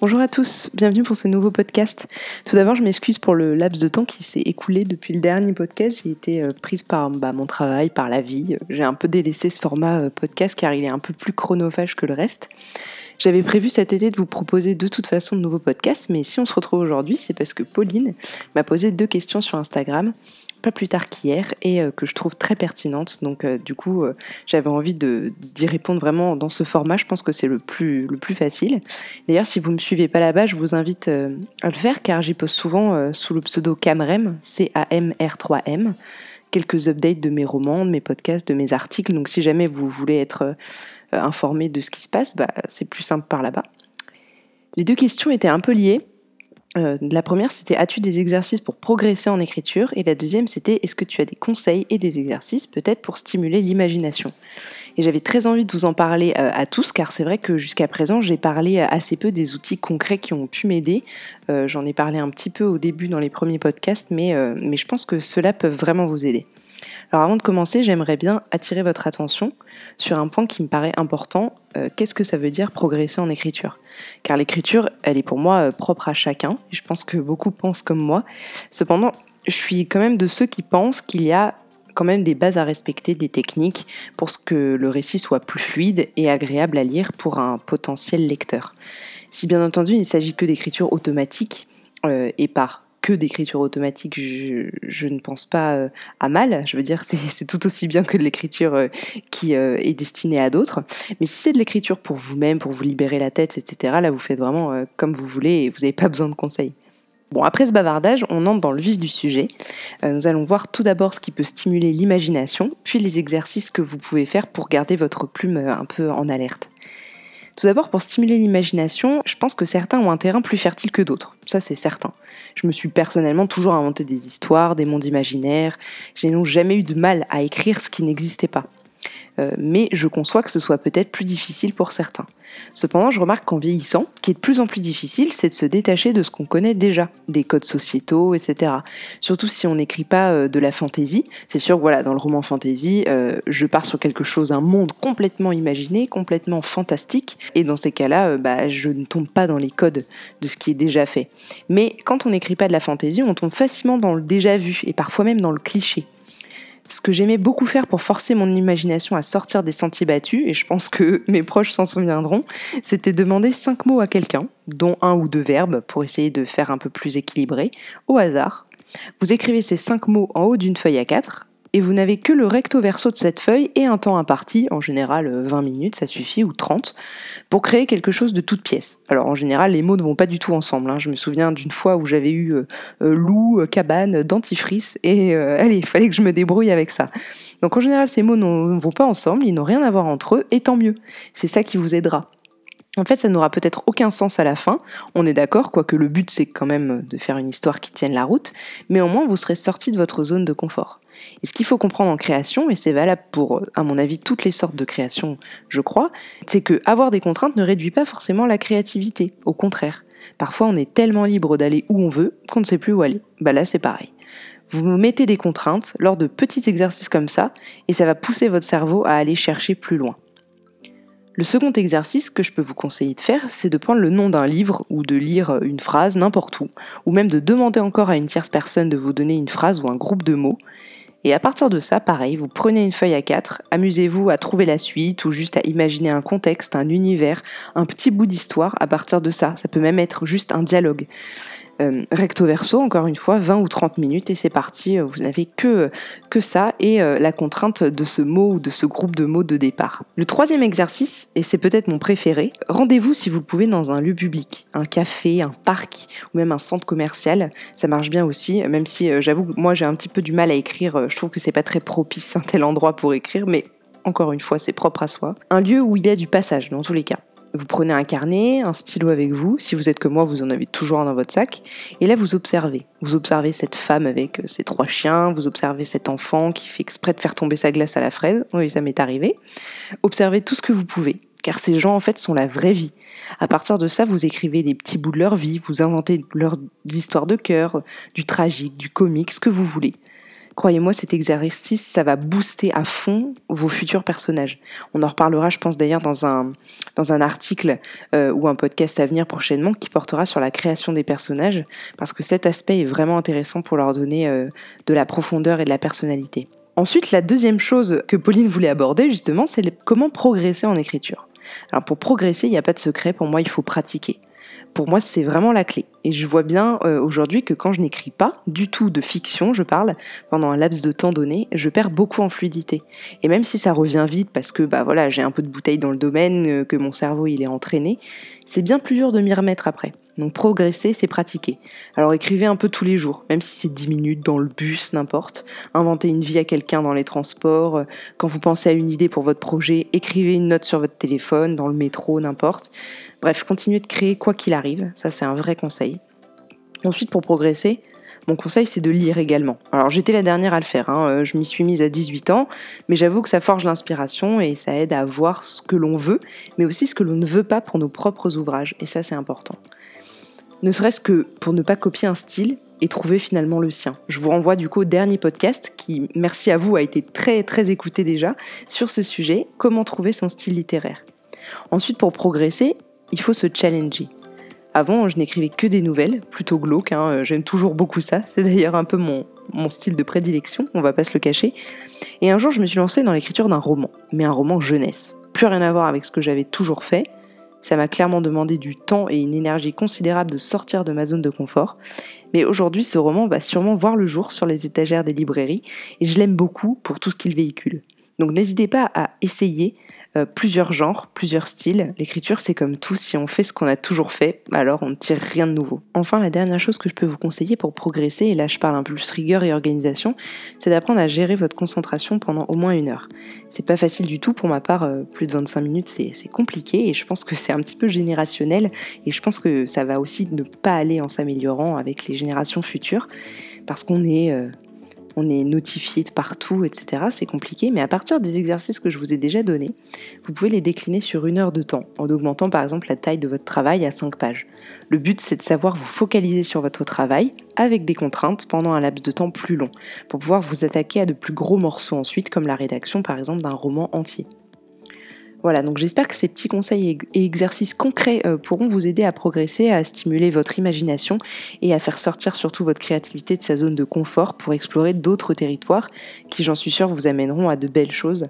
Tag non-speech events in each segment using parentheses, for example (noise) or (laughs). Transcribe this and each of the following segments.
Bonjour à tous, bienvenue pour ce nouveau podcast. Tout d'abord, je m'excuse pour le laps de temps qui s'est écoulé depuis le dernier podcast. J'ai été euh, prise par bah, mon travail, par la vie. J'ai un peu délaissé ce format euh, podcast car il est un peu plus chronophage que le reste. J'avais prévu cet été de vous proposer de toute façon de nouveaux podcasts, mais si on se retrouve aujourd'hui, c'est parce que Pauline m'a posé deux questions sur Instagram pas plus tard qu'hier et euh, que je trouve très pertinente. Donc euh, du coup, euh, j'avais envie d'y répondre vraiment dans ce format. Je pense que c'est le plus, le plus facile. D'ailleurs, si vous ne me suivez pas là-bas, je vous invite à le faire car j'y poste souvent sous le pseudo Camrem, C-A-M-R-3-M, quelques updates de mes romans, de mes podcasts, de mes articles. Donc si jamais vous voulez être informé de ce qui se passe, bah, c'est plus simple par là-bas. Les deux questions étaient un peu liées. Euh, la première, c'était as-tu des exercices pour progresser en écriture? Et la deuxième, c'était est-ce que tu as des conseils et des exercices peut-être pour stimuler l'imagination? Et j'avais très envie de vous en parler euh, à tous, car c'est vrai que jusqu'à présent, j'ai parlé assez peu des outils concrets qui ont pu m'aider. Euh, j'en ai parlé un petit peu au début dans les premiers podcasts, mais, mais je pense que cela peut vraiment vous aider. Alors avant de commencer, j'aimerais bien attirer votre attention sur un point qui me paraît important. Euh, qu'est-ce que ça veut dire progresser en écriture? Car l'écriture, elle est pour moi euh, propre à chacun. Je pense que beaucoup pensent comme moi. Cependant, je suis quand même de ceux qui pensent qu'il y a quand même des bases à respecter, des techniques pour que le récit soit plus fluide et agréable à lire pour un potentiel lecteur. Si bien entendu il ne s'agit que d'écriture automatique euh, et par d'écriture automatique, je, ne pense pas euh, à mal. Je veux dire, c'est tout aussi bien que de l'écriture euh, qui euh, est destinée à d'autres. Mais si c'est de l'écriture pour vous-même, pour vous libérer la tête, etc., là, vous faites vraiment comme vous voulez et vous n'avez pas besoin de conseils. Bon, après ce bavardage, on entre dans le vif du sujet. nous allons voir tout d'abord ce qui peut stimuler l'imagination, puis les exercices que vous pouvez faire pour garder votre plume un peu en alerte. Tout d'abord, pour stimuler l'imagination, je pense que certains ont un terrain plus fertile que d'autres. Ça, c'est certain. Je me suis personnellement toujours inventé des histoires, des mondes imaginaires. J'ai non jamais eu de mal à écrire ce qui n'existait pas. Euh, mais je conçois que ce soit peut-être plus difficile pour certains. Cependant, je remarque qu'en vieillissant, ce qui est de plus en plus difficile, c'est de se détacher de ce qu'on connaît déjà, des codes sociétaux, etc. Surtout si on n'écrit pas euh, de la fantaisie. C'est sûr voilà, dans le roman fantaisie, euh, je pars sur quelque chose, un monde complètement imaginé, complètement fantastique, et dans ces cas-là, bah, je ne tombe pas dans les codes de ce qui est déjà fait. Mais quand on n'écrit pas de la fantaisie, on tombe facilement dans le déjà vu, et parfois même dans le cliché. Ce que j'aimais beaucoup faire pour forcer mon imagination à sortir des sentiers battus, et je pense que (laughs) mes proches s'en souviendront, c'était demander cinq mots à quelqu'un, dont un ou deux verbes, pour essayer de faire un peu plus équilibré, au hasard. Vous écrivez ces cinq mots en haut d'une feuille à quatre, et vous n'avez que le recto verso de cette feuille et un temps imparti, en général 20 euh, minutes, ça suffit, ou 30, pour créer quelque chose de toute pièce. Alors en général, les mots ne vont pas du tout ensemble. Hein. Je me souviens d'une fois où j'avais eu euh, euh, loup, cabane, dentifrice, et (laughs) allez, il fallait que je me débrouille avec ça. Donc en général, ces mots ne vont pas ensemble, ils n'ont rien à voir entre eux, et tant mieux. C'est ça qui vous aidera. En fait, ça n'aura peut-être aucun sens à la fin, on est d'accord, quoique le but c'est quand même de faire une histoire qui tienne la route, mais au moins vous serez sorti de votre zone de confort. Et ce qu'il faut comprendre en création, et c'est valable pour, à mon avis, toutes les sortes de création, je crois, c'est que avoir des contraintes ne réduit pas forcément la créativité. Au contraire. Parfois, on est tellement libre d'aller où on veut qu'on ne sait plus où aller. Bah là, c'est pareil. Vous mettez des contraintes lors de petits exercices comme ça, et ça va pousser votre cerveau à aller chercher plus loin. Le second exercice que je peux vous conseiller de faire, c'est de prendre le nom d'un livre ou de lire une phrase n'importe où, ou même de demander encore à une tierce personne de vous donner une phrase ou un groupe de mots, et à partir de ça, pareil, vous prenez une feuille à quatre, amusez-vous à trouver la suite ou juste à imaginer un contexte, un univers, un petit bout d'histoire à partir de ça. Ça peut même être juste un dialogue. Euh, recto verso, encore une fois, 20 ou 30 minutes et c'est parti. Vous n'avez que, que ça et euh, la contrainte de ce mot ou de ce groupe de mots de départ. Le troisième exercice, et c'est peut-être mon préféré, rendez-vous si vous pouvez dans un lieu public, un café, un parc ou même un centre commercial. Ça marche bien aussi, même si euh, j'avoue moi j'ai un petit peu du mal à écrire. Je trouve que c'est pas très propice (laughs) un tel endroit pour écrire, mais encore une fois, c'est propre à soi. Un lieu où il y a du passage, dans tous les cas. Vous prenez un carnet, un stylo avec vous. Si vous êtes comme moi, vous en avez toujours un dans votre sac. Et là, vous observez. Vous observez cette femme avec euh, ses trois chiens. Vous observez cet enfant qui fait exprès de faire tomber sa glace à la fraise. Oui, ça m'est arrivé. Observez tout ce que vous pouvez. Car ces gens, en fait, sont la vraie vie. À partir de ça, vous écrivez des petits bouts de leur vie. Vous inventez leurs histoires de cœur, du tragique, du comique, ce que vous voulez. Croyez-moi, cet exercice, ça va booster à fond vos futurs personnages. On en reparlera, je pense d'ailleurs, dans un, article euh, ou un podcast à venir prochainement qui portera sur la création des personnages, parce que cet aspect est vraiment intéressant pour leur donner euh, de la profondeur et de la personnalité. Ensuite, la deuxième chose que Pauline voulait aborder, justement, c'est comment progresser en écriture. Alors pour progresser, il n'y a pas de secret, pour moi, il faut pratiquer pour moi, c'est vraiment la clé. Et je vois bien euh, aujourd'hui que quand je n'écris pas du tout de fiction, je parle, pendant un laps de temps donné, je perds beaucoup en fluidité. Et même si ça revient vite parce que bah voilà, j'ai un peu de bouteille dans le domaine, euh, que mon cerveau il est entraîné, c'est bien plus dur de m'y remettre après. Donc progresser, c'est pratiquer. Alors écrivez un peu tous les jours, même si c'est 10 minutes dans le bus, n'importe. Inventez une vie à quelqu'un dans les transports. Quand vous pensez à une idée pour votre projet, écrivez une note sur votre téléphone, dans le métro, n'importe. Bref, continuez de créer quoi qu'il arrive. Ça, c'est un vrai conseil. Ensuite, pour progresser, mon conseil, c'est de lire également. Alors, j'étais la dernière à le faire. Hein. Euh, je m'y suis mise à 18 ans, mais j'avoue que ça forge l'inspiration et ça aide à voir ce que l'on veut, mais aussi ce que l'on ne veut pas pour nos propres ouvrages. Et ça, c'est important. Ne serait-ce que pour ne pas copier un style et trouver finalement le sien. Je vous renvoie du coup au dernier podcast qui, merci à vous, a été très très écouté déjà sur ce sujet, comment trouver son style littéraire. Ensuite, pour progresser, il faut se challenger. Avant, je n'écrivais que des nouvelles, plutôt glauques, hein, j'aime toujours beaucoup ça, c'est d'ailleurs un peu mon, mon style de prédilection, on va pas se le cacher. Et un jour, je me suis lancée dans l'écriture d'un roman, mais un roman jeunesse. Plus rien à voir avec ce que j'avais toujours fait. Ça m'a clairement demandé du temps et une énergie considérable de sortir de ma zone de confort. Mais aujourd'hui, ce roman va sûrement voir le jour sur les étagères des librairies et je l'aime beaucoup pour tout ce qu'il véhicule. Donc n'hésitez pas à essayer euh, plusieurs genres, plusieurs styles. L'écriture, c'est comme tout, si on fait ce qu'on a toujours fait, alors on ne tire rien de nouveau. Enfin, la dernière chose que je peux vous conseiller pour progresser, et là je parle un peu plus rigueur et organisation, c'est d'apprendre à gérer votre concentration pendant au moins une heure. C'est pas facile du tout, pour ma part, euh, plus de 25 minutes, c'est compliqué, et je pense que c'est un petit peu générationnel, et je pense que ça va aussi ne pas aller en s'améliorant avec les générations futures, parce qu'on est... Euh, on est notifié de partout, etc. C'est compliqué, mais à partir des exercices que je vous ai déjà donnés, vous pouvez les décliner sur une heure de temps, en augmentant par exemple la taille de votre travail à 5 pages. Le but, c'est de savoir vous focaliser sur votre travail avec des contraintes pendant un laps de temps plus long, pour pouvoir vous attaquer à de plus gros morceaux ensuite, comme la rédaction par exemple d'un roman entier. Voilà, donc j'espère que ces petits conseils et exercices concrets euh, pourront vous aider à progresser, à stimuler votre imagination et à faire sortir surtout votre créativité de sa zone de confort pour explorer d'autres territoires qui, j'en suis sûre, vous amèneront à de belles choses.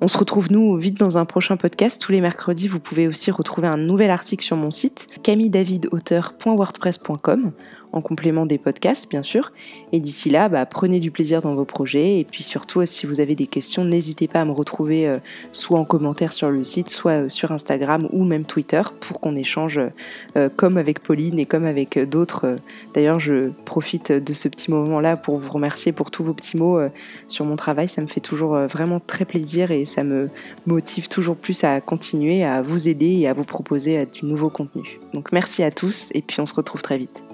On se retrouve nous vite dans un prochain podcast. Tous les mercredis, vous pouvez aussi retrouver un nouvel article sur mon site camilledavidauteur.wordpress.com en complément des podcasts bien sûr. Et d'ici là, bah, prenez du plaisir dans vos projets et puis surtout si vous avez des questions, n'hésitez pas à me retrouver euh, soit en commentaire sur le site, soit euh, sur Instagram ou même Twitter pour qu'on échange euh, comme avec Pauline et comme avec d'autres. D'ailleurs, je profite de ce petit moment-là pour vous remercier pour tous vos petits mots sur mon travail. Ça me fait toujours vraiment très plaisir ça me motive toujours plus à continuer à vous aider et à vous proposer du nouveau contenu. Donc merci à tous et puis on se retrouve très vite.